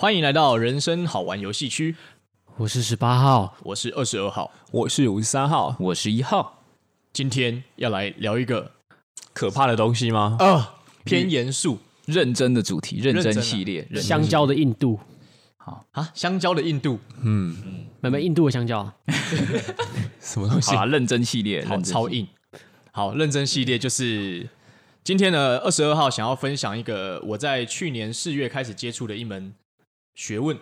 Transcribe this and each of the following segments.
欢迎来到人生好玩游戏区。我是十八号，我是二十二号，我是五十三号，我是一号。今天要来聊一个可怕的东西吗？啊、呃，偏严肃、认真的主题，认真系列，真香蕉的硬度。好啊，香蕉的硬度，嗯，买买印度的香蕉，什么东西啊？认真系列，好超硬。好，认真系列就是今天呢，二十二号想要分享一个我在去年四月开始接触的一门学问。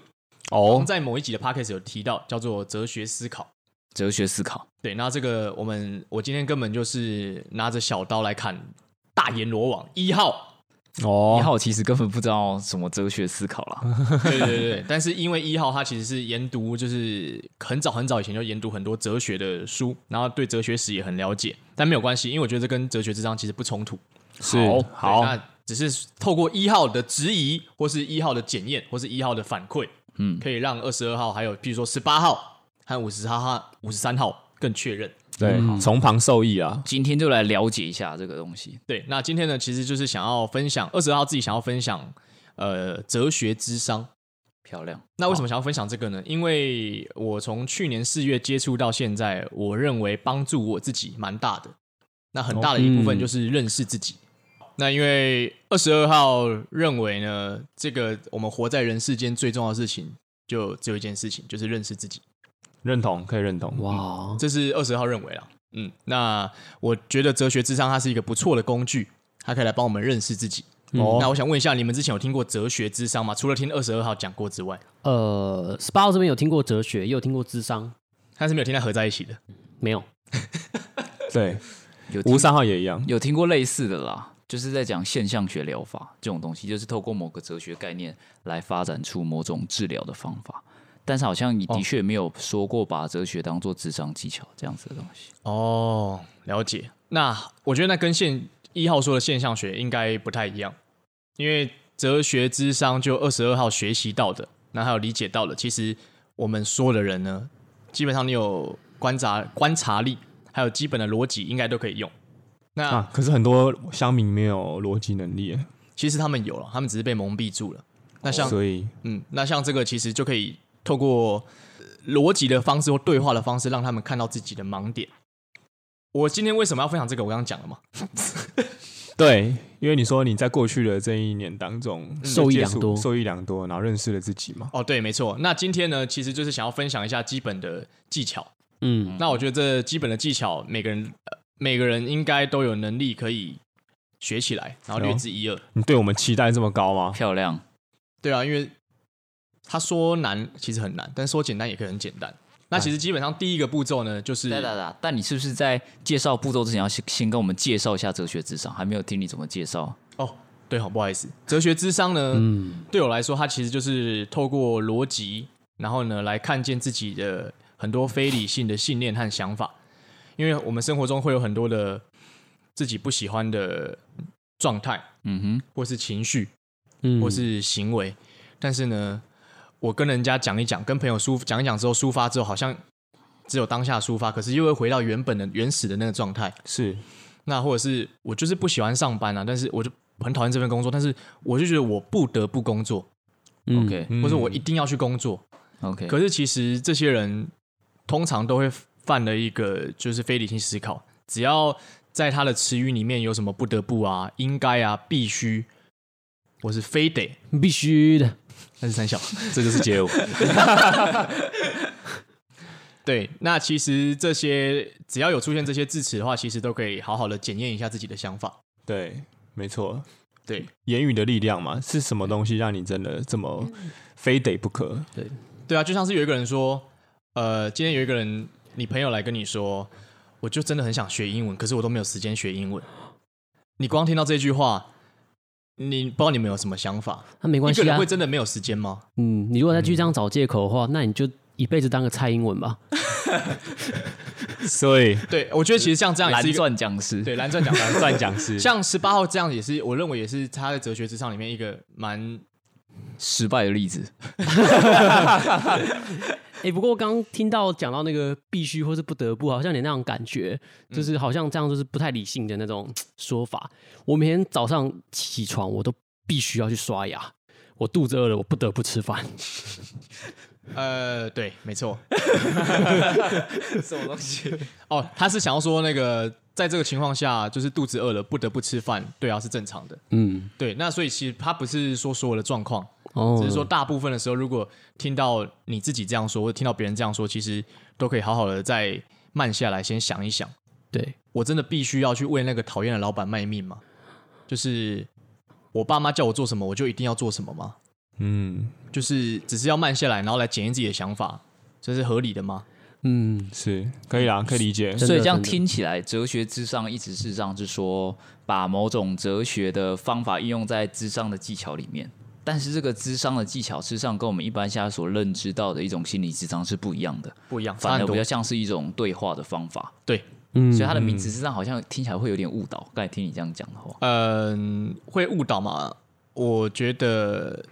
哦，在某一集的 podcast 有提到，叫做哲学思考。哲学思考，对。那这个我们，我今天根本就是拿着小刀来砍大阎罗王一号。哦，一号其实根本不知道什么哲学思考啦。对对对，但是因为一号他其实是研读，就是很早很早以前就研读很多哲学的书，然后对哲学史也很了解。但没有关系，因为我觉得这跟哲学智商其实不冲突。是好，好，那只是透过一号的质疑，或是一号的检验，或是一号的反馈，嗯，可以让二十二号还有比如说十八号和五十号、五十三号更确认。对，从、嗯、旁受益啊！今天就来了解一下这个东西。对，那今天呢，其实就是想要分享二十号自己想要分享，呃，哲学之商，漂亮。那为什么想要分享这个呢？因为我从去年四月接触到现在，我认为帮助我自己蛮大的。那很大的一部分就是认识自己。哦嗯、那因为二十二号认为呢，这个我们活在人世间最重要的事情，就只有一件事情，就是认识自己。认同，可以认同。哇，嗯、这是二十号认为啊。嗯，那我觉得哲学智商它是一个不错的工具，它可以来帮我们认识自己。哦、嗯，那我想问一下，你们之前有听过哲学智商吗？除了听二十二号讲过之外，呃，十八号这边有听过哲学，也有听过智商，但是没有听它合在一起的，没有。对，有五三号也一样，有听过类似的啦，就是在讲现象学疗法这种东西，就是透过某个哲学概念来发展出某种治疗的方法。但是好像你的确没有说过把哲学当做智商技巧这样子的东西哦，了解。那我觉得那跟现一号说的现象学应该不太一样，因为哲学智商就二十二号学习到的，那还有理解到的，其实我们说的人呢，基本上你有观察观察力，还有基本的逻辑，应该都可以用。那、啊、可是很多乡民没有逻辑能力，其实他们有了，他们只是被蒙蔽住了。那像、哦、所以嗯，那像这个其实就可以。透过逻辑的方式或对话的方式，让他们看到自己的盲点。我今天为什么要分享这个？我刚刚讲了嘛。对，因为你说你在过去的这一年当中受益良多，受益良多，然后认识了自己嘛。哦，对，没错。那今天呢，其实就是想要分享一下基本的技巧。嗯，那我觉得这基本的技巧，每个人、呃、每个人应该都有能力可以学起来，然后略知一二。你对我们期待这么高吗？漂亮。对啊，因为。他说难，其实很难，但说简单也可以很简单。那其实基本上第一个步骤呢，就是……哒哒哒。但你是不是在介绍步骤之前要先先跟我们介绍一下哲学智商？还没有听你怎么介绍哦。对，好不好意思。哲学智商呢，嗯，对我来说，它其实就是透过逻辑，然后呢来看见自己的很多非理性的信念和想法。因为我们生活中会有很多的自己不喜欢的状态，嗯哼，或是情绪，嗯，或是行为，但是呢。我跟人家讲一讲，跟朋友抒讲一讲之后，抒发之后，好像只有当下抒发，可是又会回到原本的原始的那个状态。是，那或者是我就是不喜欢上班啊，但是我就很讨厌这份工作，但是我就觉得我不得不工作。OK，或者我一定要去工作。OK，可是其实这些人通常都会犯了一个就是非理性思考，只要在他的词语里面有什么不得不啊、应该啊、必须，我是非得必须的。那是三小，这就是街舞。对，那其实这些只要有出现这些字词的话，其实都可以好好的检验一下自己的想法。对，没错。对，言语的力量嘛，是什么东西让你真的这么非得不可？对，对啊，就像是有一个人说，呃，今天有一个人，你朋友来跟你说，我就真的很想学英文，可是我都没有时间学英文。你光听到这句话。你不知道你们有什么想法？那没关系啊。一个人会真的没有时间吗？嗯，你如果再继续这样找借口的话，嗯、那你就一辈子当个蔡英文吧。所以，对，我觉得其实像这样也是一钻讲师，对，蓝钻讲师，蓝钻讲师，像十八号这样也是，我认为也是他在哲学之上里面一个蛮失败的例子。哎、欸，不过刚刚听到讲到那个必须或是不得不，好像你那种感觉，就是好像这样就是不太理性的那种说法。我每天早上起床，我都必须要去刷牙，我肚子饿了，我不得不吃饭。呃，对，没错。什么东西？哦，他是想要说那个，在这个情况下，就是肚子饿了，不得不吃饭，对啊，是正常的。嗯，对，那所以其实他不是说所有的状况，哦，只是说大部分的时候，如果听到你自己这样说，或者听到别人这样说，其实都可以好好的再慢下来，先想一想。对，我真的必须要去为那个讨厌的老板卖命吗？就是我爸妈叫我做什么，我就一定要做什么吗？嗯，就是只是要慢下来，然后来检验自己的想法，这是合理的吗？嗯，是可以啦，可以理解。所以这样听起来，哲学之上一直是这样，是说把某种哲学的方法应用在智商的技巧里面。但是这个咨商的技巧，事实上跟我们一般现在所认知到的一种心理咨商是不一样的，不一样，反而比较像是一种对话的方法。对，嗯，所以它的名字实际上好像听起来会有点误导。刚才听你这样讲的话，嗯，会误导吗？我觉得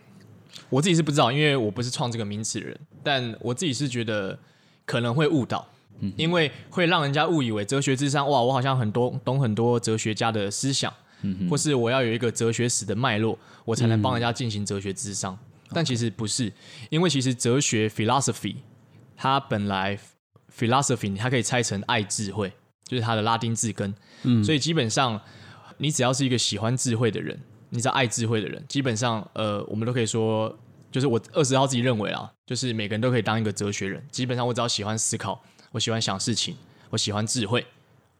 我自己是不知道，因为我不是创这个名词的人，但我自己是觉得可能会误导，嗯因为会让人家误以为哲学智商，哇，我好像很多懂很多哲学家的思想，嗯或是我要有一个哲学史的脉络，我才能帮人家进行哲学智商。但其实不是，因为其实哲学 philosophy 它本来 philosophy 它可以拆成爱智慧，就是它的拉丁字根，嗯所以基本上你只要是一个喜欢智慧的人，你只要爱智慧的人，基本上呃，我们都可以说，就是我二十号自己认为啊，就是每个人都可以当一个哲学人。基本上我只要喜欢思考，我喜欢想事情，我喜欢智慧，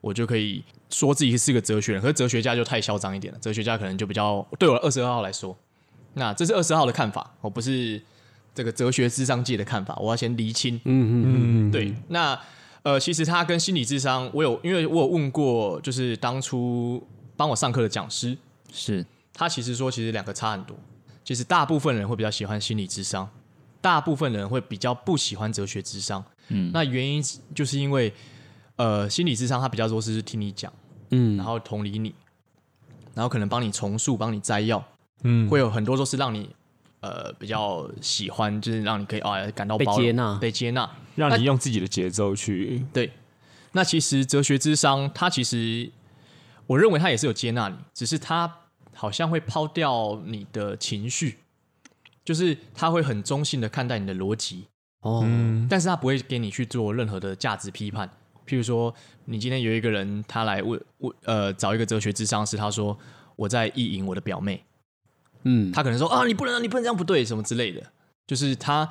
我就可以说自己是个哲学人。可是哲学家就太嚣张一点了，哲学家可能就比较对我二十二号来说，那这是二十号的看法，我不是这个哲学智商界的看法，我要先厘清。嗯嗯嗯，对，那呃，其实他跟心理智商，我有因为我有问过，就是当初帮我上课的讲师，是他其实说，其实两个差很多。其实大部分人会比较喜欢心理智商，大部分人会比较不喜欢哲学智商。嗯那原因就是因为，呃，心理智商他比较多是听你讲，嗯，然后同理你，然后可能帮你重塑、帮你摘要，嗯，会有很多都是让你呃比较喜欢，就是让你可以啊感到被接纳。被接纳。让你用自己的节奏去，对，那其实哲学智商，它其实我认为它也是有接纳你，只是它好像会抛掉你的情绪，就是他会很中性的看待你的逻辑，哦，嗯。但是他不会给你去做任何的价值批判。譬如说，你今天有一个人，他来问问呃找一个哲学智商师，他说我在意淫我的表妹，嗯，他可能说啊你不能你不能这样不对什么之类的，就是他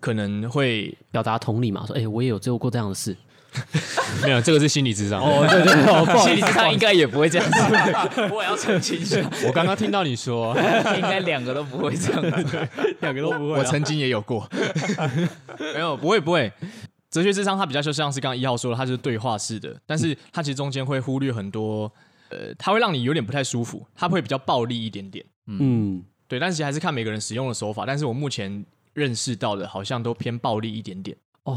可能会表达同理嘛，说，哎，我也有做过这样的事。没有，这个是心理智商。哦，对对对，心理智商应该也不会这样子，我也要澄清一下，我刚刚听到你说，应该两个都不会这样子。两个都不会啊。我曾经也有过，没有，不会不会。哲学智商它比较就像是刚刚一号说的，它就是对话式的，但是它其实中间会忽略很多，呃，它会让你有点不太舒服，它会比较暴力一点点，嗯，对。但是其实还是看每个人使用的手法，但是我目前认识到的，好像都偏暴力一点点。哦，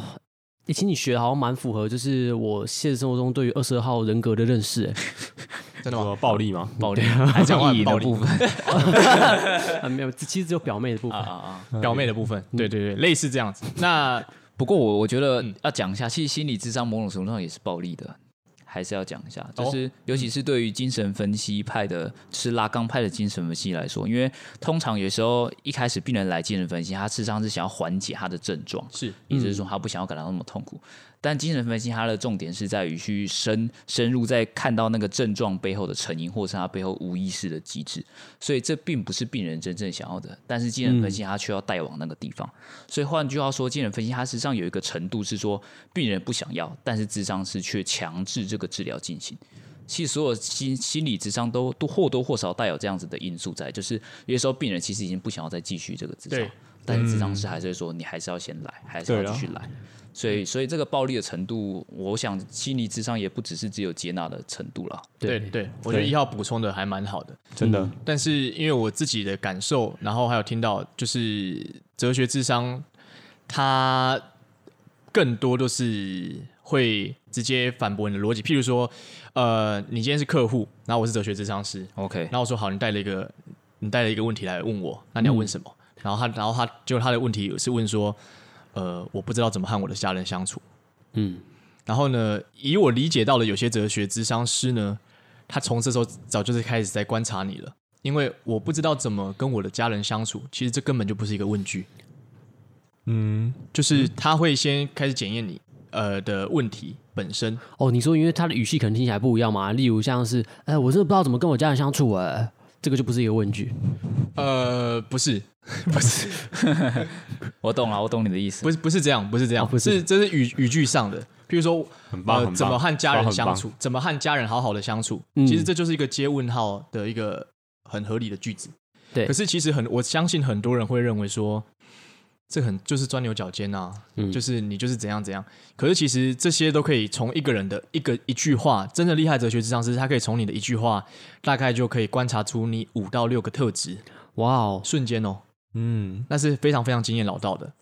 欸其实你学的好像蛮符合，就是我现实生活中对于二十二号人格的认识。真的吗？暴力吗？暴力 还是讲意义暴力的部分 没有，其实只有表妹的部分。啊啊！表妹的部分，对对对，类似这样子。那不过我我觉得嗯要讲一下，其实心理智商某种程度上也是暴力的，还是要讲一下。哦就是尤其是对于精神分析派的，是拉冈派的精神分析来说，因为通常有时候一开始病人来精神分析，他事实上是想要缓解他的症状，是意思是说他不想要感到那么痛苦。但精神分析它的重点是在于去深深入，在看到那个症状背后的成因，或是它背后无意识的机制。所以这并不是病人真正想要的，但是精神分析它却要带往那个地方。所以换句话说，精神分析它实际上有一个程度是说，病人不想要，但是智商师却强制这个治疗进行。其实所有心心理智商都都或多或少带有这样子的因素在，就是有些时候病人其实已经不想要再继续这个咨商，但是智商师还是会说，你还是要先来，还是要继续来。所以，所以这个暴力的程度，我想心理智商也不只是只有接纳的程度了。对对，我觉得一号补充的还蛮好的。真的，但是因为我自己的感受，然后还有听到，就是哲学智商，它更多都是会直接反驳你的逻辑。譬如说，呃，你今天是客户，然后我是哲学智商师，OK，然后我说好，你带了一个你带了一个问题来问我，那你要问什么？然后他，然后他就他的问题是问说，呃，我不知道怎么和我的家人相处。嗯，然后呢，以我理解到的，有些哲学咨商师呢，他从这时候早就是开始在观察你了，因为我不知道怎么跟我的家人相处。其实这根本就不是一个问句，嗯，就是他会先开始检验你呃的问题本身。哦，你说因为他的语气可能听起来不一样嘛？例如像是，哎，我真的不知道怎么跟我家人相处，哎，这个就不是一个问句。呃，不是，不是，我懂了，我懂你的意思。不是，不是这样，不是这样，哦不是是这是语语句上的。比如说，很棒，很棒呃，怎么和家人相处，怎么和家人好好的相处，嗯其实这就是一个接问号的一个很合理的句子。对可是其实很，我相信很多人会认为说，这很就是钻牛角尖啊，嗯就是你就是怎样怎样。可是其实这些都可以从一个人的一个一句话，真的厉害哲学智商师，他可以从你的一句话，大概就可以观察出你五到六个特质，哇哦，瞬间哦。嗯，那是非常非常经验老道的。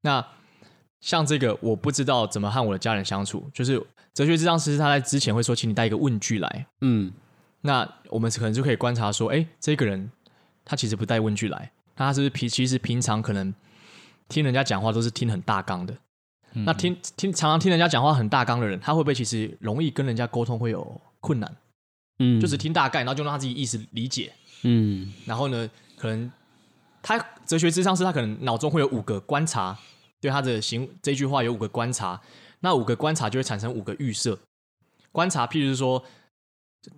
那像这个，我不知道怎么和我的家人相处，就是哲学智商师他在之前会说，请你带一个问句来。嗯，那我们可能就可以观察说，哎，这个人他其实不带问句来，他是不是平其实平常可能听人家讲话都是听很大纲的。嗯那听听常常听人家讲话很大纲的人，他会不会其实容易跟人家沟通会有困难？嗯，就只听大概，然后就让他自己意识理解。嗯然后呢，可能他哲学之上是他可能脑中会有五个观察，对他的行这句话有五个观察，那五个观察就会产生五个预设观察。譬如说，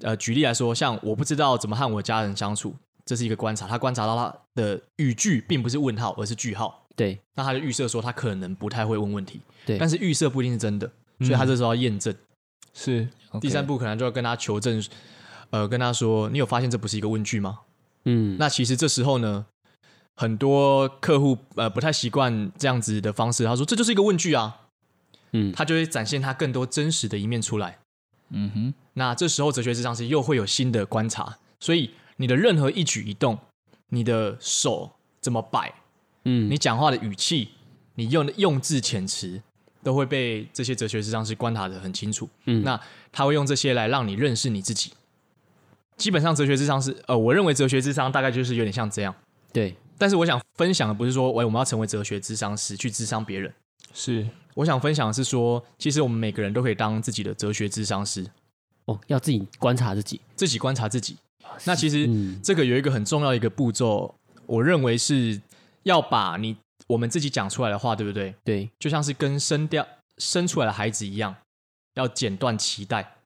呃，举例来说，像我不知道怎么和我家人相处，这是一个观察。他观察到他的语句并不是问号，而是句号。对。那他就预设说他可能不太会问问题，对。但是预设不一定是真的，所以他这时候要验证。是第三步可能就要跟他求证，呃，跟他说，你有发现这不是一个问句吗？嗯，那其实这时候呢，很多客户呃不太习惯这样子的方式，他说这就是一个问句啊，嗯。他就会展现他更多真实的一面出来。嗯哼，那这时候哲学咨商是又会有新的观察，所以你的任何一举一动，你的手怎么摆，嗯你讲话的语气，你用的用字遣词，都会被这些哲学智商师观察的很清楚。嗯那他会用这些来让你认识你自己。基本上哲学智商是呃，我认为哲学智商大概就是有点像这样。对，但是我想分享的不是说，喂，我们要成为哲学智商师去智商别人。是，我想分享的是说，其实我们每个人都可以当自己的哲学智商师，哦，要自己观察自己，自己观察自己。那其实嗯这个有一个很重要的一个步骤，我认为是要把你我们自己讲出来的话，对不对？对，就像是跟生掉生出来的孩子一样，要剪断脐带。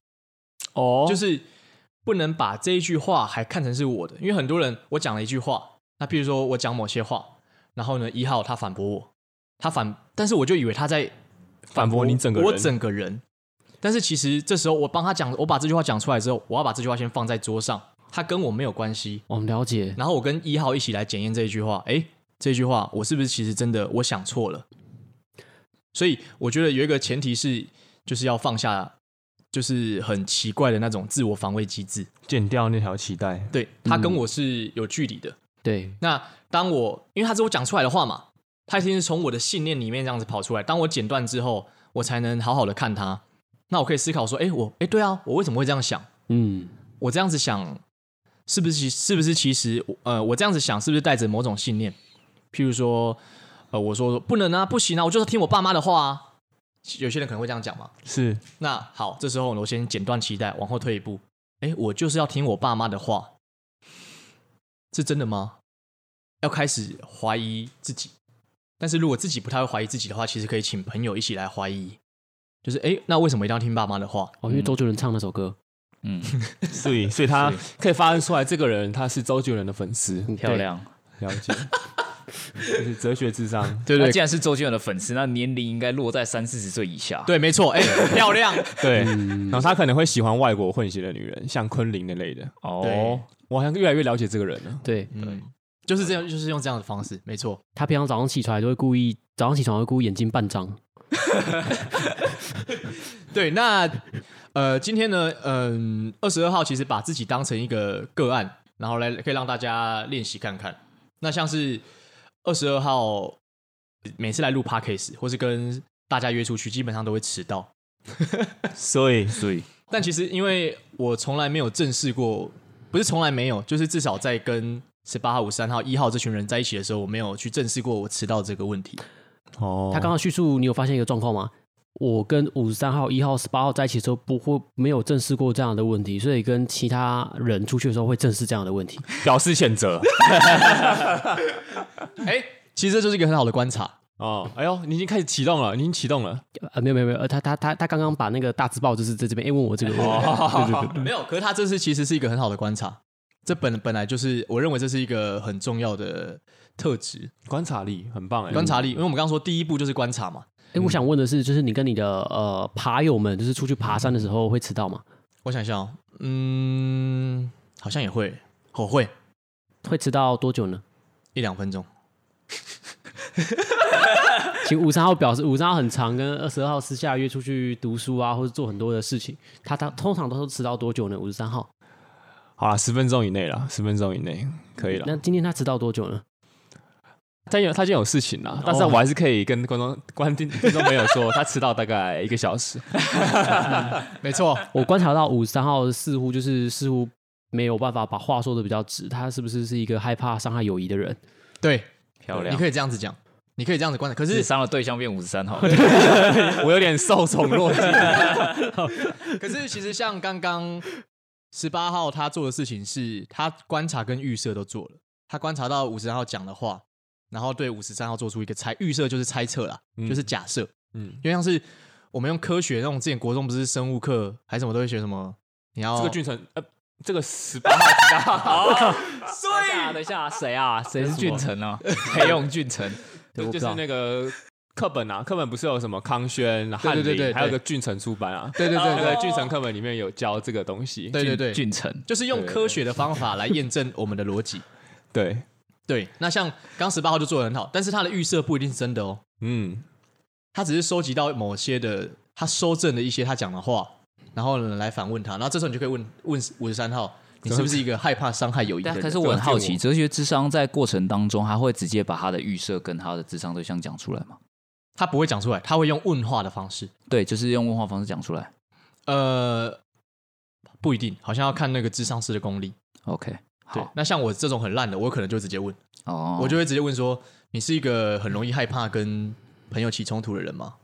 哦。就是不能把这一句话还看成是我的，因为很多人我讲了一句话，那譬如说我讲某些话，然后呢一号他反驳我，他反，但是我就以为他在反驳你整个人。我整个人，但是其实这时候我帮他讲，我把这句话讲出来之后，我要把这句话先放在桌上，他跟我没有关系，我们了解，然后我跟一号一起来检验这一句话，诶，这句话我是不是其实真的我想错了？所以我觉得有一个前提是，就是要放下，就是很奇怪的那种自我防卫机制。剪掉那条脐带，对他跟我是有距离的。对，那当我因为他是我讲出来的话嘛，他一定是从我的信念里面这样子跑出来。当我剪断之后，我才能好好的看他。那我可以思考说，哎，我哎，对啊，我为什么会这样想？嗯我这样子想，是不是其是不是其实呃，我这样子想是不是带着某种信念？譬如说，呃，我说不能啊，不行啊，我就是听我爸妈的话啊。有些人可能会这样讲嘛。是那好，这时候我先剪断期待，往后退一步。哎，我就是要听我爸妈的话，是真的吗？要开始怀疑自己。但是如果自己不太会怀疑自己的话，其实可以请朋友一起来怀疑。就是哎，那为什么一定要听爸妈的话？哦，因为周杰伦唱那首歌，嗯，所以所以他可以发现出来，这个人他是周杰伦的粉丝，嗯漂，亮。了解，就是哲学智商，对对既然是周杰伦的粉丝，那年龄应该落在三四十岁以下。，对，没错。哎，漂亮。对，嗯然后他可能会喜欢外国混血的女人，像昆凌那类的。哦，我好像越来越了解这个人了。对嗯，就是这样，就是用这样的方式，没错。他平常早上起床都会故意，早上起床会故意眼睛半张，对，那呃，今天呢，嗯、二十二号其实把自己当成一个个案，然后来可以让大家练习看看。那像是二十二号每次来录 podcast 或是跟大家约出去，基本上都会迟到。所以所以但其实因为我从来没有正视过，不是从来没有，就是至少在跟十八号、五十三号、一号这群人在一起的时候，我没有去正视过我迟到这个问题。哦，他刚刚叙述，你有发现一个状况吗？我跟五十三号、一号、十八号在一起的时候，不会没有正视过这样的问题，所以跟其他人出去的时候会正视这样的问题，表示谴责。哎，其实这就是一个很好的观察哦。哎呦，你已经开始启动了，你已经启动了。呃，没有没有没有，他他他他刚刚把那个大字报就是在这边，哎，问我这个问题。对对对，没有，可是他这次其实是一个很好的观察。这本本来就是，我认为这是一个很重要的特质，观察力很棒哎，观察力，因为我们刚刚说第一步就是观察嘛。哎，我想问的是，就是你跟你的呃爬友们，就是出去爬山的时候会迟到吗？我想一下哦，嗯，好像也会，我会，会迟到多久呢？一两分钟。请五三号表示，五三号很长跟二十二号私下约出去读书啊，或者做很多的事情。他他通常都是迟到多久呢？五十三号。好了，十分钟以内了，十分钟以内可以了。那今天他迟到多久呢？他有他今天有事情了，但是我还是可以跟观众、观听听众朋友说，他迟到大概一个小时。没错，我观察到五十三号似乎就是似乎没有办法把话说的比较直，他是不是是一个害怕伤害友谊的人？对，漂亮，你可以这样子讲，你可以这样子观察。可是伤了对象变五十三号，我有点受宠若惊。可是其实像刚刚。十八号他做的事情是他观察跟预设都做了，他观察到五十三号讲的话，然后对五十三号做出一个猜预设，就是猜测啦，嗯、就是假设，嗯，因为像是我们用科学那种，之前国中不是生物课还是什么都会学什么，你要这个菌层，呃，这个十八号，好，所以等一下谁啊？谁是俊成啊？培勇俊成，就是那个。课本啊，课本不是有什么康轩、翰林，还有个俊成出版啊。对对对对，俊成课本里面有教这个东西。对对对，俊成就是用科学的方法来验证我们的逻辑。对对，那像刚十八号就做的很好，但是他的预设不一定是真的哦。嗯，他只是收集到某些的，他收正的一些他讲的话，然后呢来反问他，然后这时候你就可以问问五十三号，你是不是一个害怕伤害友谊的人？可是我很好奇，哲学智商在过程当中，他会直接把他的预设跟他的智商对象讲出来吗？他不会讲出来，他会用问话的方式。对，就是用问话方式讲出来。呃，不一定，好像要看那个智商师的功力。OK，好。那像我这种很烂的，我可能就直接问。哦。我就会直接问说：“你是一个很容易害怕跟朋友起冲突的人吗？”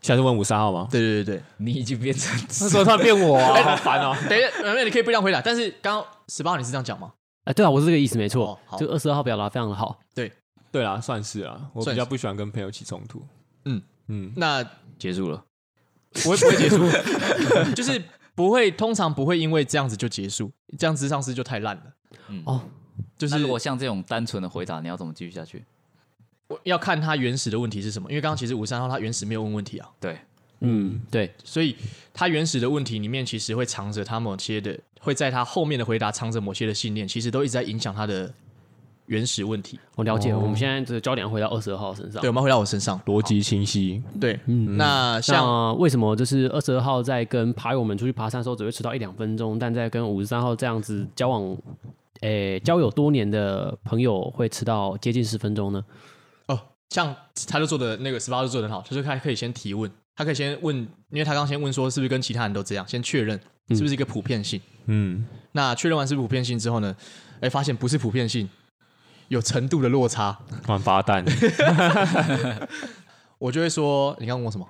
下次问五三号吗？对对对对，你已经变成他说他变我，好烦哦。等一下，没有，你可以不这样回答。但是刚刚十八号你是这样讲吗？哎，对啊，我是这个意思，没错。就二十二号表达非常的好。对，对啦，算是啊。我比较不喜欢跟朋友起冲突。嗯嗯，那结束了，我也不会结束，就是不会，通常不会因为这样子就结束，这样子上司就太烂了。嗯哦，就是如果像这种单纯的回答，你要怎么继续下去？我要看他原始的问题是什么，因为刚刚其实五三号他原始没有问问题啊。对，嗯对，所以他原始的问题里面其实会藏着他某些的，会在他后面的回答藏着某些的信念，其实都一直在影响他的。原始问题，我了解。我们现在这个焦点回到二十二号身上，对，我们回到我身上，逻辑清晰。对，嗯，那像为什么就是二十二号在跟爬友们出去爬山的时候只会迟到一两分钟，但在跟五十三号这样子交往，诶，交友多年的朋友会迟到接近十分钟呢？哦，像他就做的那个十八号就做的很好，他就他可以先提问，他可以先问，因为他刚先问说是不是跟其他人都这样，先确认是不是一个普遍性。嗯，那确认完是不是普遍性之后呢，哎，发现不是普遍性。有程度的落差，王八蛋！我就会说，你刚问我什么？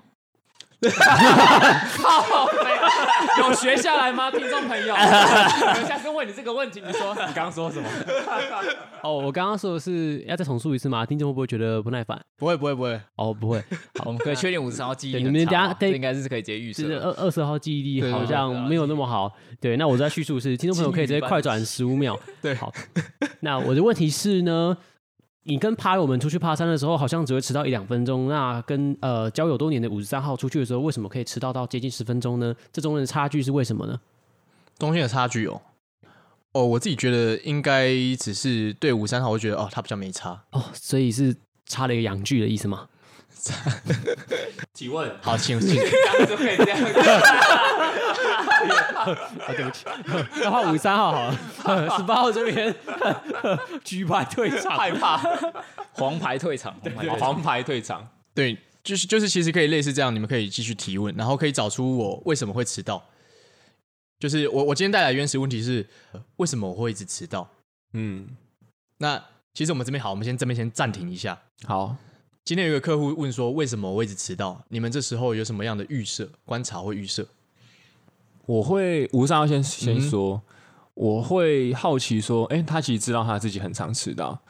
有学下来吗，听众朋友？等下次问你这个问题，你说你刚刚说什么？哦，我刚刚说的是要再重述一次吗？听众会不会觉得不耐烦？不会，不会，不会。哦，不会。好，我们可以确定五十三号记忆力。你们等下应该是可以直接预测。二二十号记忆力好像没有那么好。对，那我在叙述是，听众朋友可以直接快转十五秒。对，好。那我的问题是呢？你跟趴友们出去爬山的时候，好像只会迟到一两分钟。那跟呃交友多年的五十三号出去的时候，为什么可以迟到到接近十分钟呢？这中间的差距是为什么呢？中间的差距哦，哦，我自己觉得应该只是对五十三号，我觉得哦他比较没差哦，所以是差了一个阳具的意思吗？请问，好，请请，这样就可以这样。啊，对不起，那换五十三号好了，十八号这边 举牌退场，害怕黄牌退场，黄牌退场。对，就是就是，其实可以类似这样，你们可以继续提问，然后可以找出我为什么会迟到。就是我我今天带来原始问题是为什么我会一直迟到？嗯，那其实我们这边好，我们先这边先暂停一下。好。今天有个客户问说，为什么我一直迟到？你们这时候有什么样的预设、观察或预设？我会五十三号先先说，嗯、我会好奇说，哎、欸，他其实知道他自己很常迟到，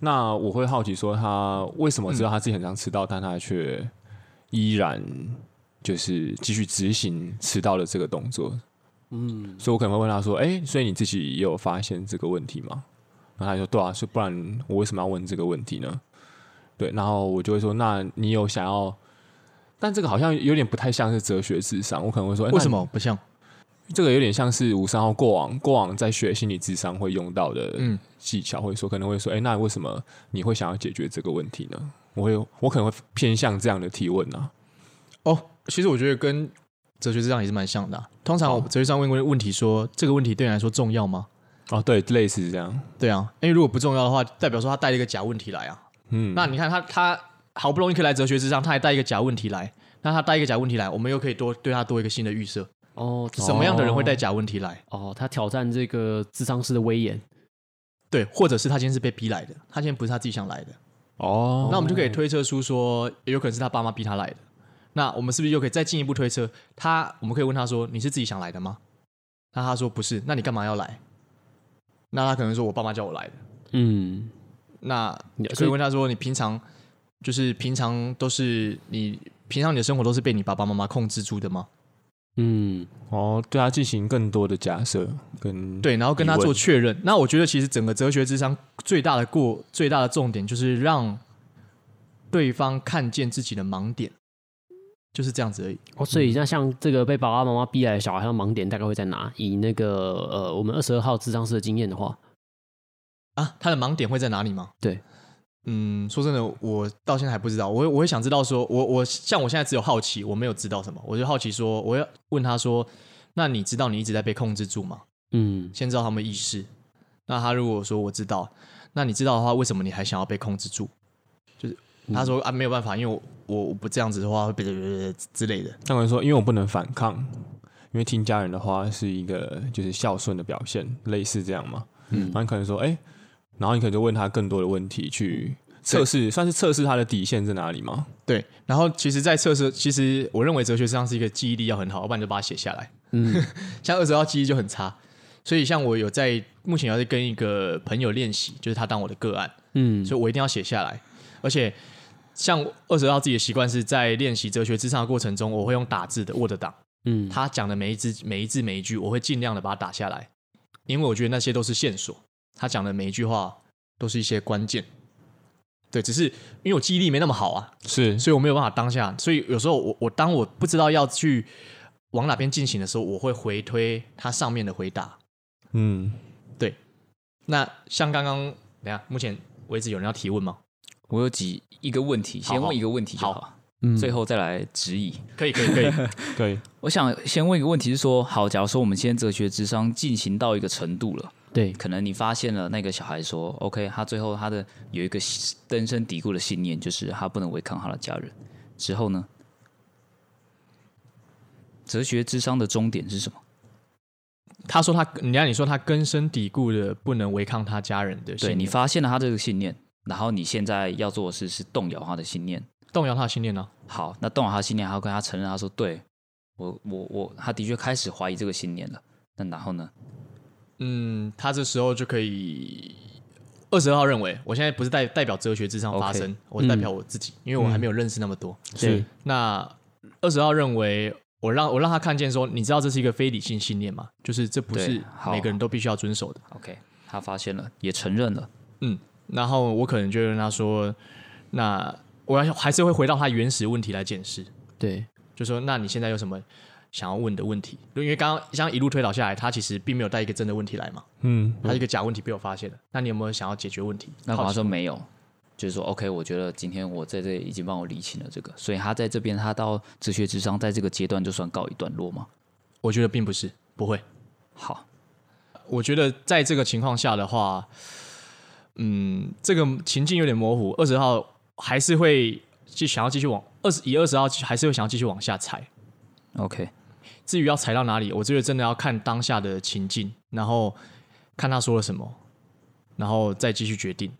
那我会好奇说，他为什么知道他自己很常迟到，嗯、但他却依然就是继续执行迟到的这个动作？嗯，所以我可能会问他说，哎、欸，所以你自己也有发现这个问题吗？然后他就说，对啊，说不然我为什么要问这个问题呢？对，然后我就会说，那你有想要？但这个好像有点不太像是哲学智商，我可能会说，欸、为什么不像？这个有点像是五三号过往过往在学心理智商会用到的技巧，或者说可能会说，哎，那为什么你会想要解决这个问题呢？我会我可能会偏向这样的提问呢。哦，其实我觉得跟哲学智商也是蛮像的啊。通常我哲学上问过问题说，这个问题对你来说重要吗？哦，对，类似这样。对啊，因为如果不重要的话，代表说他带了一个假问题来啊。嗯，那你看他他好不容易可以来哲学之上，他还带一个假问题来，那他带一个假问题来，我们又可以多对他多一个新的预设。哦，什么样的人会带假问题来？哦，他挑战这个智商师的威严，对，或者是他今天是被逼来的，他今天不是他自己想来的。哦，那我们就可以推测出说，有可能是他爸妈逼他来的。那我们是不是又可以再进一步推测？他，我们可以问他说：“你是自己想来的吗？”那他说：“不是。”那你干嘛要来？那他可能说：“我爸妈叫我来的。”嗯，那可以问他说：“你平常就是平常都是你平常你的生活都是被你爸爸妈妈控制住的吗？”嗯，哦，对他进行更多的假设跟对，然后跟他做确认。那我觉得其实整个哲学智商最大的过最大的重点就是让对方看见自己的盲点，就是这样子而已。哦，所以那像这个被爸爸妈妈逼来的小孩，他的盲点大概会在哪？以那个呃，我们二十二号智商师的经验的话，啊，他的盲点会在哪里吗？对。嗯，说真的，我到现在还不知道。我我会想知道说，我我像我现在只有好奇，我没有知道什么，我就好奇说，我要问他说，那你知道你一直在被控制住吗？嗯，先知道他们意识。那他如果说我知道，那你知道的话，为什么你还想要被控制住？就是他说、嗯、啊，没有办法，因为我我我不这样子的话会被之类的。他可能说，因为我不能反抗，因为听家人的话是一个就是孝顺的表现，类似这样嘛。嗯，然后可能说，哎、欸。然后你可能就问他更多的问题，去测试，算是测试他的底线在哪里吗？对。然后其实，在测试，其实我认为哲学上是一个记忆力要很好，要不然就把它写下来。嗯，像二十号记忆就很差，所以像我有在目前要在跟一个朋友练习，就是他当我的个案，嗯，所以我一定要写下来。而且像二十号自己的习惯是在练习哲学之上的过程中，我会用打字的 Word 档，嗯，他讲的每一字每一字每一句，我会尽量的把它打下来，因为我觉得那些都是线索。他讲的每一句话都是一些关键，对，只是因为我记忆力没那么好啊，是，所以我没有办法当下，所以有时候我我当我不知道要去往哪边进行的时候，我会回推他上面的回答，嗯，对。那像刚刚，等下，目前为止有人要提问吗？我有几一个问题，先问一个问题就好，好，好嗯，最后再来质疑，可以，可以，可以，可以。我想先问一个问题，是说，好，假如说我们今天哲学智商进行到一个程度了。对，可能你发现了那个小孩说，OK，他最后他的有一个根深蒂固的信念，就是他不能违抗他的家人。之后呢，哲学智商的终点是什么？他说他，你看你说他根深蒂固的不能违抗他家人的信念。对，你发现了他这个信念，然后你现在要做的事是动摇他的信念，动摇他的信念呢？好，那动摇他的信念，还要跟他承认，他说，对我，我，我，他的确开始怀疑这个信念了。那然后呢？嗯，他这时候就可以二十二号认为，我现在不是代代表哲学之上发生，Okay. 我是代表我自己，嗯、因为我还没有认识那么多。是、嗯，那二十二号认为，我让我让他看见说，你知道这是一个非理性信念吗？就是这不是每个人都必须要遵守的。OK，他发现了，也承认了。嗯，然后我可能就跟他说，那我要还是会回到他原始问题来检视。对，就说那你现在有什么？想要问的问题，因为刚刚像一路推导下来，他其实并没有带一个真的问题来嘛，嗯，他是一个假问题被我发现了。那你有没有想要解决问题？那他说没有，就是说 OK，我觉得今天我在这里已经帮我理清了这个，所以他在这边他到哲学智商在这个阶段就算告一段落吗？我觉得并不是，不会。好，我觉得在这个情况下的话，嗯，这个情境有点模糊。二十号还是会继想要继续往二十，以二十号还是会想要继续往下踩。OK。至于要踩到哪里，我觉得真的要看当下的情境，然后看他说了什么，然后再继续决定。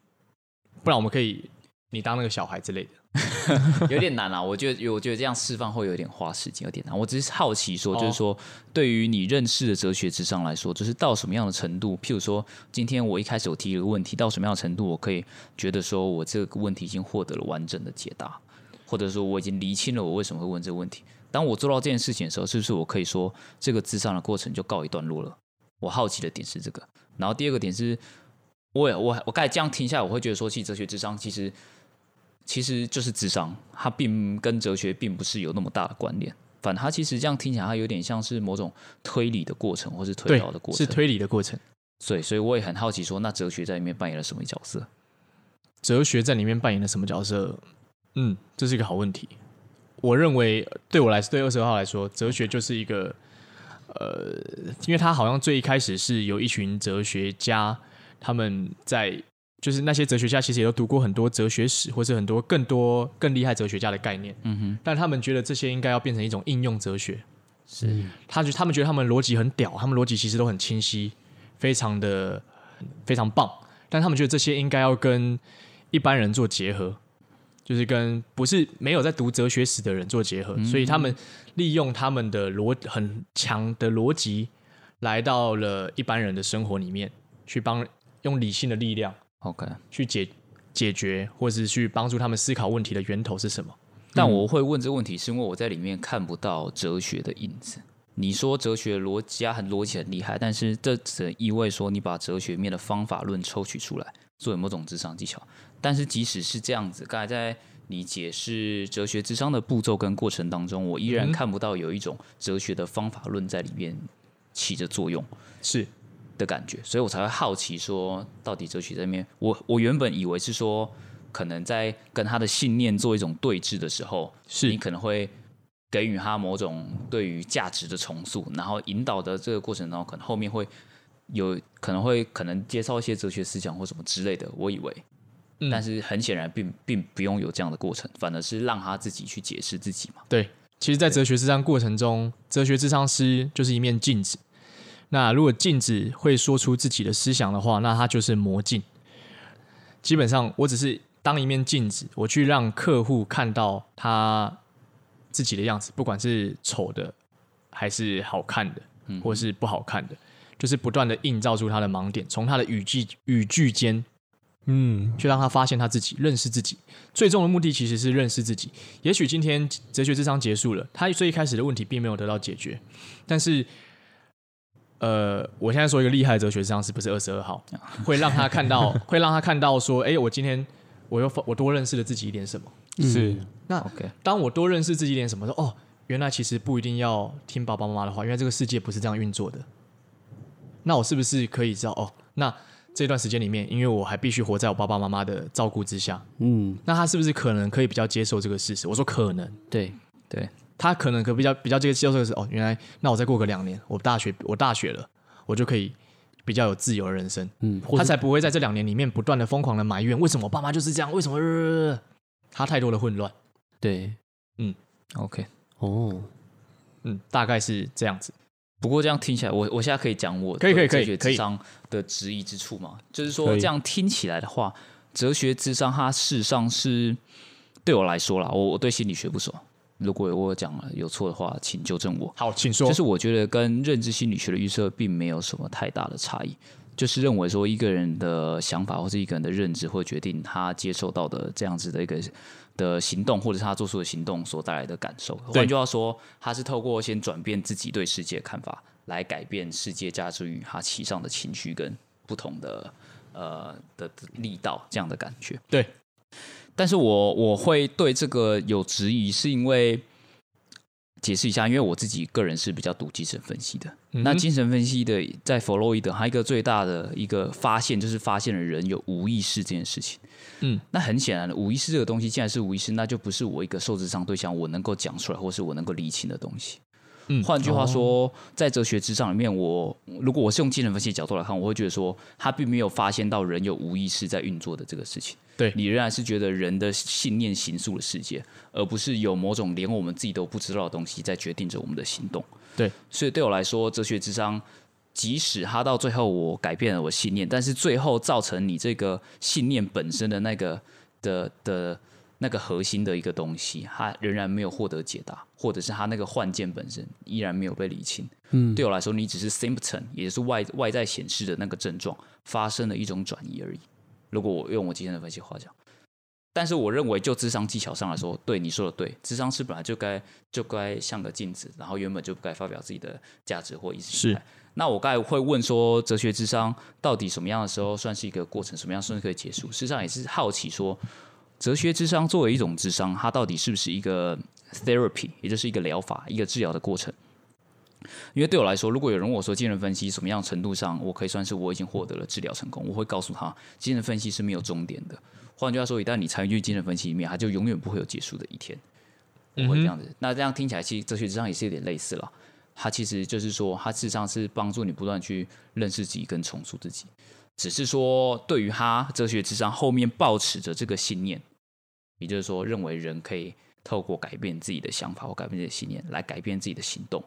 不然我们可以你当那个小孩之类的。有点难啊，我觉得，我觉得这样释放会有点花时间，有点难。我只是好奇说，就是说，对于你认识的哲学之上来说，就是到什么样的程度？譬如说，今天我一开始我提一个问题，到什么样的程度，我可以觉得说我这个问题已经获得了完整的解答，或者说我已经厘清了我为什么会问这个问题。当我做到这件事情的时候，是不是我可以说这个智商的过程就告一段落了？我好奇的点是这个。然后第二个点是，我我我刚才这样听下来，我会觉得说，其实哲学智商其实。其实就是智商，它并跟哲学并不是有那么大的关联。反正它其实这样听起来，它有点像是某种推理的过程，或是推导的过程。是推理的过程。对，所以我也很好奇，说那哲学在里面扮演了什么角色？哲学在里面扮演了什么角色？嗯，这是一个好问题。我认为，对我来说，对二十二号来说，哲学就是一个，呃，因为他好像最一开始是有一群哲学家，他们在。就是那些哲学家其实也都读过很多哲学史，或是很多更多更厉害哲学家的概念。嗯哼，但他们觉得这些应该要变成一种应用哲学。是，他觉他们觉得他们逻辑很屌，他们逻辑其实都很清晰，非常的非常棒。但他们觉得这些应该要跟一般人做结合，就是跟不是没有在读哲学史的人做结合。嗯。所以他们利用他们的逻很强的逻辑，来到了一般人的生活里面，去帮用理性的力量。OK，去解解决，或者是去帮助他们思考问题的源头是什么？但我会问这个问题，是因为我在里面看不到哲学的影子。你说哲学逻辑很逻辑很厉害，但是这只意味说你把哲学面的方法论抽取出来，作为某种智商技巧。但是即使是这样子，刚才在你解释哲学智商的步骤跟过程当中，我依然看不到有一种哲学的方法论在里面起着作用。是。的感觉，所以我才会好奇说，到底哲学这面，我我原本以为是说，可能在跟他的信念做一种对峙的时候，是你可能会给予他某种对于价值的重塑，然后引导的这个过程当中，可能后面会有可能会可能介绍一些哲学思想或什么之类的。我以为，嗯、但是很显然并并不用有这样的过程，反而是让他自己去解释自己嘛。对，其实，在哲学智商过程中，哲学智商师就是一面镜子。那如果镜子会说出自己的思想的话，那它就是魔镜。基本上，我只是当一面镜子，我去让客户看到他自己的样子，不管是丑的还是好看的，或是不好看的，就是不断的映照出他的盲点，从他的语句语句间，嗯，去让他发现他自己，认识自己。最终的目的其实是认识自己。也许今天哲学智商结束了，他最一开始的问题并没有得到解决，但是。呃，我现在说一个厉害的哲学上是不是二十二号，会让他看到，会让他看到说，哎、欸，我今天我又我多认识了自己一点什么？是、嗯、那 OK，当我多认识自己一点什么，说哦，原来其实不一定要听爸爸妈妈的话，因为这个世界不是这样运作的。那我是不是可以知道哦？那这段时间里面，因为我还必须活在我爸爸妈妈的照顾之下，嗯，那他是不是可能可以比较接受这个事实？我说可能，对对。他可能可比较比较这个接受的是哦，原来那我再过个两年，我大学我大学了，我就可以比较有自由的人生，嗯，他才不会在这两年里面不断的疯狂的埋怨，为什么我爸妈就是这样，为什么、呃、他太多的混乱，对，嗯，OK，哦，嗯，大概是这样子。不过这样听起来，我我现在可以讲我可以可以可以哲学咨商的质疑之处嘛，就是说这样听起来的话，哲学智商它事实上是对我来说啦，我我对心理学不熟。如果我讲了有错的话，请纠正我。好，请说。就是我觉得跟认知心理学的预测并没有什么太大的差异，就是认为说一个人的想法或是一个人的认知会决定他接受到的这样子的一个的行动，或者是他做出的行动所带来的感受。换句话说，他是透过先转变自己对世界的看法，来改变世界加之于他其上的情绪跟不同的呃的力道这样的感觉。对。但是我我会对这个有质疑，是因为解释一下，因为我自己个人是比较读精神分析的。嗯、那精神分析的，在弗洛伊德，还有一个最大的一个发现，就是发现了人有无意识这件事情。嗯，那很显然的，无意识这个东西，既然是无意识，那就不是我一个受智商对象我能够讲出来，或是我能够理清的东西。嗯，换句话说，哦、在哲学之上里面，我如果我是用精神分析的角度来看，我会觉得说，他并没有发现到人有无意识在运作的这个事情。对，你仍然是觉得人的信念形塑了世界，而不是有某种连我们自己都不知道的东西在决定着我们的行动。对，所以对我来说，哲学之商，即使他到最后我改变了我信念，但是最后造成你这个信念本身的那个的的那个核心的一个东西，它仍然没有获得解答，或者是它那个幻见本身依然没有被理清。嗯，对我来说，你只是 symptom，也就是外外在显示的那个症状发生了一种转移而已。如果我用我今天的分析话讲。但是我认为，就智商技巧上来说，对你说的对，智商是本来就该就该像个镜子，然后原本就不该发表自己的价值或意识形态。是。那我刚才会问说，哲学智商到底什么样的时候算是一个过程，什么样算是可以结束？事实上也是好奇说，哲学智商作为一种智商，它到底是不是一个 therapy，也就是一个疗法，一个治疗的过程？因为对我来说，如果有人问我说精神分析什么样程度上我可以算是我已经获得了治疗成功，我会告诉他，精神分析是没有终点的。换句话说，一旦你参与精神分析里面，它就永远不会有结束的一天。我会这样子。那这样听起来，其实哲学咨商也是有点类似了。它其实就是说，它事实上是帮助你不断去认识自己跟重塑自己。只是说，对于他哲学之上后面抱持着这个信念，也就是说，认为人可以透过改变自己的想法或改变自己的信念来改变自己的行动，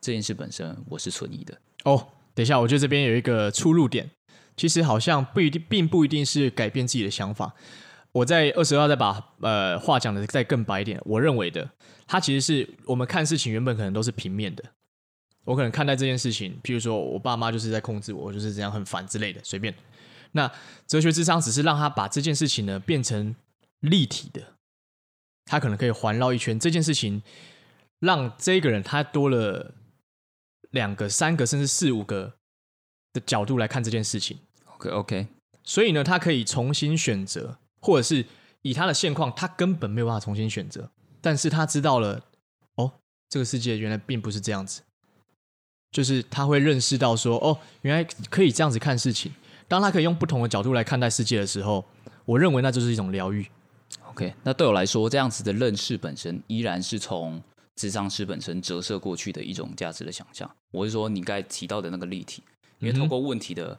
这件事本身我是存疑的。哦，等一下，我觉得这边有一个出入点。其实好像不一定，并不一定是改变自己的想法。我在二十二再把呃话讲的再更白一点，我认为的，它其实是我们看事情原本可能都是平面的。我可能看待这件事情，譬如说我爸妈就是在控制我，我就是这样很烦之类的，随便。那哲学智商只是让他把这件事情呢变成立体的，他可能可以环绕一圈这件事情，让这个人他多了两个、三个，甚至四五个的角度来看这件事情。OK OK，所以呢，他可以重新选择，或者是以他的现况，他根本没有办法重新选择。但是他知道了，哦，这个世界原来并不是这样子，就是他会认识到说，哦，原来可以这样子看事情。当他可以用不同的角度来看待世界的时候，我认为那就是一种疗愈。OK，那对我来说，这样子的认识本身依然是从智商师本身折射过去的一种价值的想象。我是说，你刚才提到的那个立体，因为通过问题的。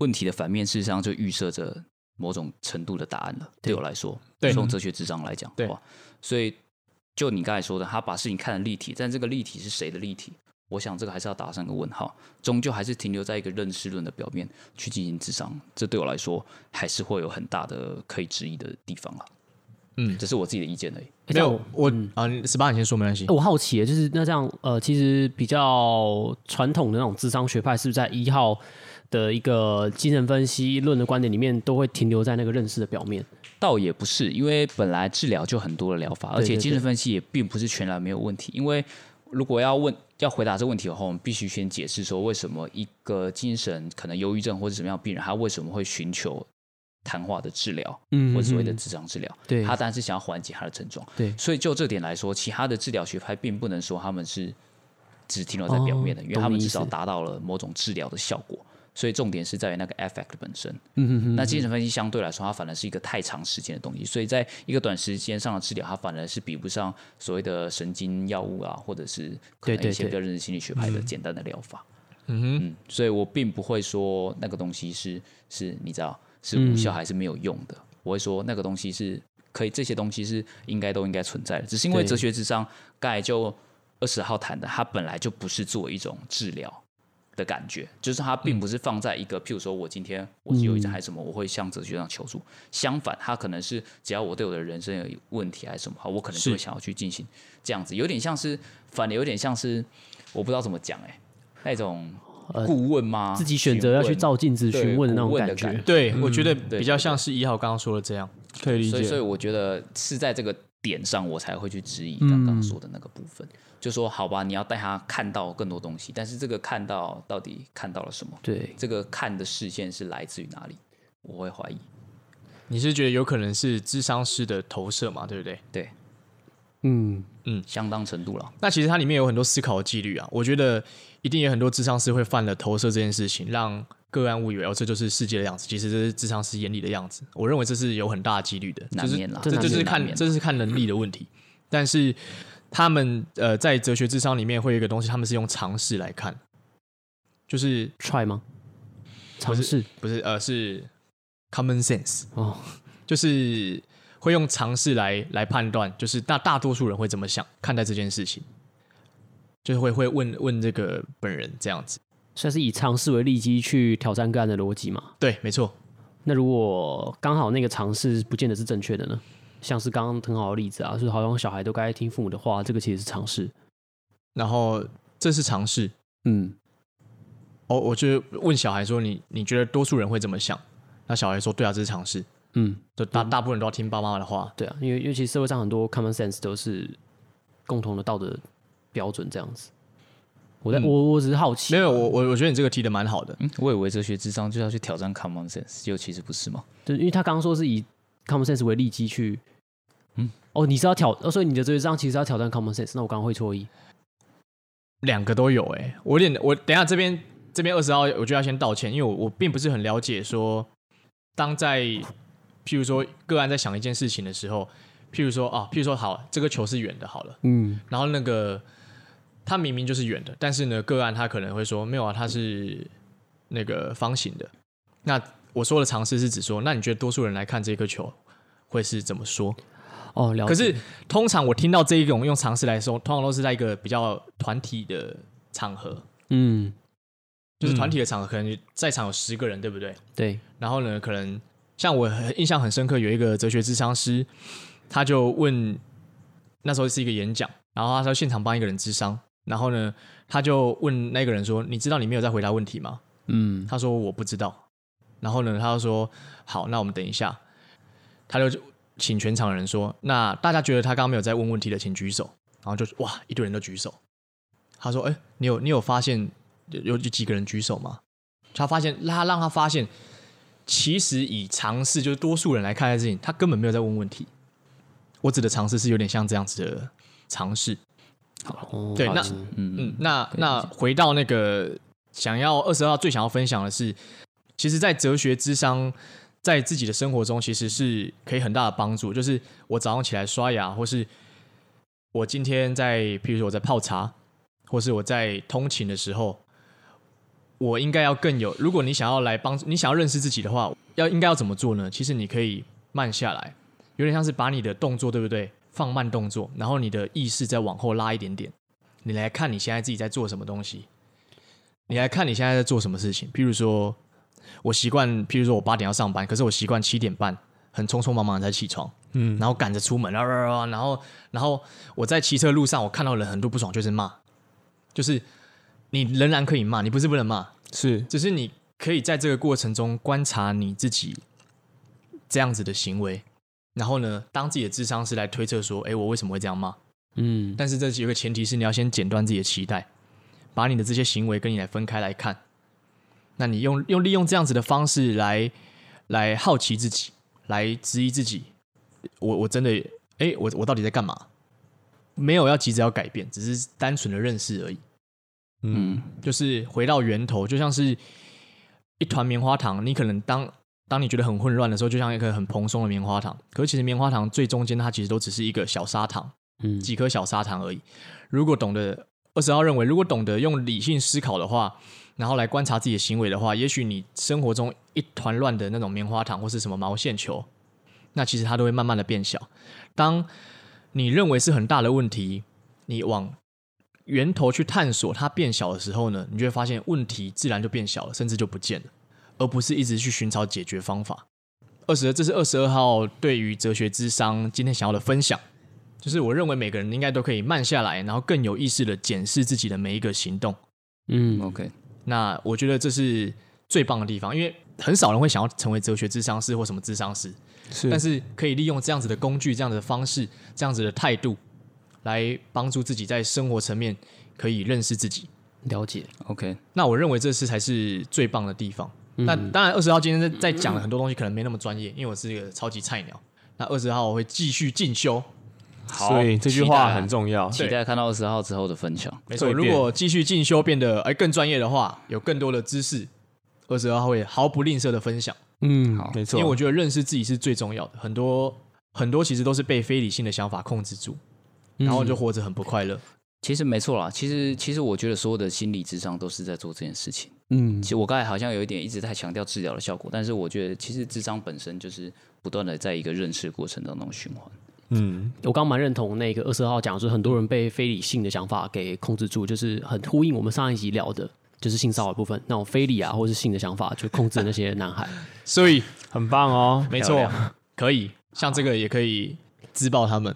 问题的反面，事实上就预设着某种程度的答案了。对，对我来说，对从哲学智商来讲的话，所以就你刚才说的，他把事情看得立体，但这个立体是谁的立体？我想这个还是要打上个问号，终究还是停留在一个认识论的表面去进行智商。这对我来说，还是会有很大的可以质疑的地方啊。嗯，这是我自己的意见而已。没有，我啊，十八你先说没关系。我好奇，就是那这样，呃，其实比较传统的那种智商学派，是不是在一号？的一个精神分析论的观点里面，都会停留在那个认识的表面。倒也不是，因为本来治疗就很多的疗法，而且精神分析也并不是全然没有问题。因为如果要问要回答这个问题的话，我们必须先解释说，为什么一个精神可能忧郁症或者什么样的病人，他为什么会寻求谈话的治疗，嗯，或者所谓的智商治疗？对，他当然是想要缓解他的症状。对，所以就这点来说，其他的治疗学派并不能说他们是只停留在表面的，因为他们至少达到了某种治疗的效果。所以重点是在于那个 effect 本身。嗯哼哼。那精神分析相对来说，它反而是一个太长时间的东西，所以在一个短时间上的治疗，它反而是比不上所谓的神经药物啊，或者是可能一些比较认知心理学派的简单的疗法。嗯哼。嗯，所以我并不会说那个东西是是，你知道是无效还是没有用的。我会说那个东西是可以，这些东西是应该都应该存在的。只是因为哲学之上，刚才就二十号谈的，它本来就不是作为一种治疗。的感觉，就是它并不是放在一个，譬如说我今天我是有一张还是什么，我会向哲学上求助。相反，它可能是只要我对我的人生有问题还是什么，好，我可能就会想要去进行这样子，有点像是，反的有点像是，我不知道怎么讲，哎，那种顾问吗？自己选择要去照镜子询问的那种感觉。对，我觉得比较像是一号刚刚说的这样，可以理解。所以，所以我觉得是在这个点上，我才会去质疑刚刚说的那个部分。就说好吧，你要带他看到更多东西，但是这个看到到底看到了什么？对，这个看的视线是来自于哪里？我会怀疑。你是觉得有可能是智商师的投射嘛？对不对？对，嗯嗯，相当程度了。那其实它里面有很多思考的纪律啊，我觉得一定有很多智商师会犯了投射这件事情，让个案误以为哦，这就是世界的样子，其实这是智商师眼里的样子。我认为这是有很大的几率的，难免啦，这就是看这是看能力的问题，但是。他们呃，在哲学智商里面会有一个东西，他们是用尝试来看，就是 try 吗？尝试不是呃是 common sense 哦，就是会用尝试来来判断，就是大大多数人会怎么想看待这件事情，就是会会问问这个本人这样子，算是以尝试为利基去挑战个案的逻辑嘛？对，没错。那如果刚好那个尝试不见得是正确的呢？像是刚刚很好的例子啊，就是好像小孩都该听父母的话，这个其实是尝试。然后这是尝试，嗯，哦，我就问小孩说：“你你觉得多数人会怎么想？”那小孩说：“对啊，这是尝试。”嗯，就大大部分人都要听爸妈的话。对啊，因为尤其社会上很多 common sense 都是共同的道德标准这样子。我在、嗯、我我只是好奇，没有我我我觉得你这个提的蛮好的。嗯，我以为哲学智商就要去挑战 common sense，就其实不是嘛？对，因为他刚刚说是以 common sense 为利基去，嗯，哦，你是要挑，哦，所以你的哲学智商其实要挑战 common sense，那我刚刚会错意，两个都有哎、欸，我有点我等一下这边这边二十号，我就要先道歉，因为我我并不是很了解说，当在譬如说个案在想一件事情的时候，譬如说啊，譬如说好，这个球是圆的，好了，嗯，然后那个。它明明就是圆的，但是呢，个案他可能会说没有啊，它是那个方形的。那我说的尝试是指说，那你觉得多数人来看这颗球会是怎么说？哦，了解。可是通常我听到这一种用尝试来说，通常都是在一个比较团体的场合，嗯，就是团体的场合，可能在场有十个人，对不对？对。然后呢，可能像我印象很深刻，有一个哲学智商师，他就问，那时候是一个演讲，然后他说现场帮一个人智商。然后呢，他就问那个人说：“你知道你没有在回答问题吗？”嗯，他说：“我不知道。”然后呢，他就说：“好，那我们等一下。”他就请全场的人说：“那大家觉得他刚刚没有在问问题的，请举手。”然后就哇，一堆人都举手。他说：“哎，你有你有发现有有几个人举手吗？”他发现他让他发现，其实以尝试就是多数人来看待事情，他根本没有在问问题。我指的尝试是有点像这样子的尝试。好，对，那嗯嗯，那那回到那个想要二十二号最想要分享的是，其实，在哲学智商，在自己的生活中，其实是可以很大的帮助。就是我早上起来刷牙，或是我今天在，譬如说我在泡茶，或是我在通勤的时候，我应该要更有。如果你想要来帮助，你想要认识自己的话，要应该要怎么做呢？其实你可以慢下来，有点像是把你的动作，对不对？放慢动作，然后你的意识再往后拉一点点，你来看你现在自己在做什么东西。你来看你现在在做什么事情。譬如说，我习惯，譬如说我八点要上班，可是我习惯七点半很匆匆忙忙才起床，嗯，然后赶着出门，然后然后然后我在骑车路上，我看到人很多不爽，就是骂，就是你仍然可以骂，你不是不能骂，是，只是你可以在这个过程中观察你自己这样子的行为。然后呢，当自己的智商是来推测说：“哎，我为什么会这样骂？”嗯，但是这有个前提是你要先剪断自己的期待，把你的这些行为跟你来分开来看。那你用用利用这样子的方式来来好奇自己，来质疑自己。我我真的哎，我我到底在干嘛？没有要急着要改变，只是单纯的认识而已。嗯，就是回到源头，就像是一团棉花糖，你可能当。当你觉得很混乱的时候，就像一颗很蓬松的棉花糖。可是其实棉花糖最中间，它其实都只是一个小砂糖，嗯，几颗小砂糖而已。如果懂得二十号认为，如果懂得用理性思考的话，然后来观察自己的行为的话，也许你生活中一团乱的那种棉花糖或是什么毛线球，那其实它都会慢慢的变小。当你认为是很大的问题，你往源头去探索它变小的时候呢，你就会发现问题自然就变小了，甚至就不见了。而不是一直去寻找解决方法。二十二，这是二十二号对于哲学智商今天想要的分享，就是我认为每个人应该都可以慢下来，然后更有意识的检视自己的每一个行动。嗯，OK，那我觉得这是最棒的地方，因为很少人会想要成为哲学智商师或什么智商师，是，但是可以利用这样子的工具、这样子的方式、这样子的态度，来帮助自己在生活层面可以认识自己、了解。OK，那我认为这是才是最棒的地方。那当然，二十号今天在在讲的很多东西可能没那么专业，因为我是一个超级菜鸟。那二十号我会继续进修，好，所以这句话很重要，期待看到二十号之后的分享。没错，如果继续进修变得哎更专业的话，有更多的知识，二十号会毫不吝啬的分享。嗯，好，没错，因为我觉得认识自己是最重要的。很多很多其实都是被非理性的想法控制住，然后就活着很不快乐。其实没错啦，其实其实我觉得所有的心理智商都是在做这件事情。嗯，其实我刚才好像有一点一直在强调治疗的效果，但是我觉得其实智商本身就是不断的在一个认识过程当中循环。嗯，我刚蛮认同那个二十二号讲的是很多人被非理性的想法给控制住，就是很呼应我们上一集聊的，就是性骚扰部分，那种非理啊，或是性的想法，就控制那些男孩。所以 很棒哦，没错，可以像这个也可以自爆他们。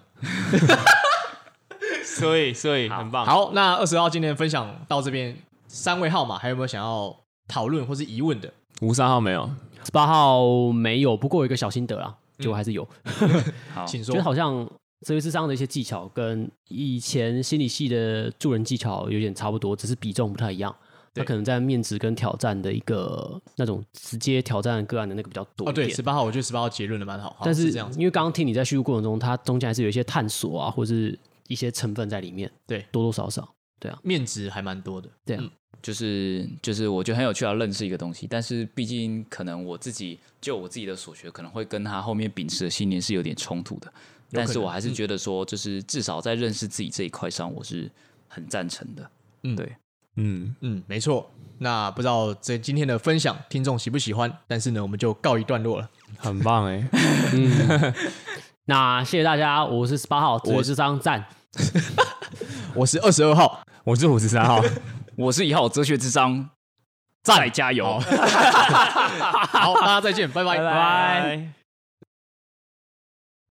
所以所以很棒。好，那二十号今天分享到这边，三位号码还有没有想要讨论或是疑问的？五三号没有，十八号没有，不过有一个小心得啦，就还是有。好，请说。觉得好像哲学咨商的一些技巧跟以前心理系的助人技巧有点差不多，只是比重不太一样。他可能在面值跟挑战的一个那种直接挑战个案的那个比较多。哦，对，十八号我觉得十八号结论的蛮好。但是这样子，因为刚刚听你在叙述过程中，它中间还是有一些探索啊，或是一些成分在里面。对，多多少少，对啊，面值还蛮多的。对啊。嗯就是就是，我觉得很有趣，要认识一个东西。但是毕竟可能我自己就我自己的所学，可能会跟他后面秉持的信念是有点冲突的。但是我还是觉得说，就是至少在认识自己这一块上，我是很赞成的。嗯，对，嗯嗯，没错。那不知道这今天的分享，听众喜不喜欢？但是呢，我们就告一段落了。很棒哎、欸。嗯，那谢谢大家，我是十八号，我是张赞，我是二十二号，我是五十三号。我是一号哲学咨商，再加油！好，大家再见，拜拜，拜拜。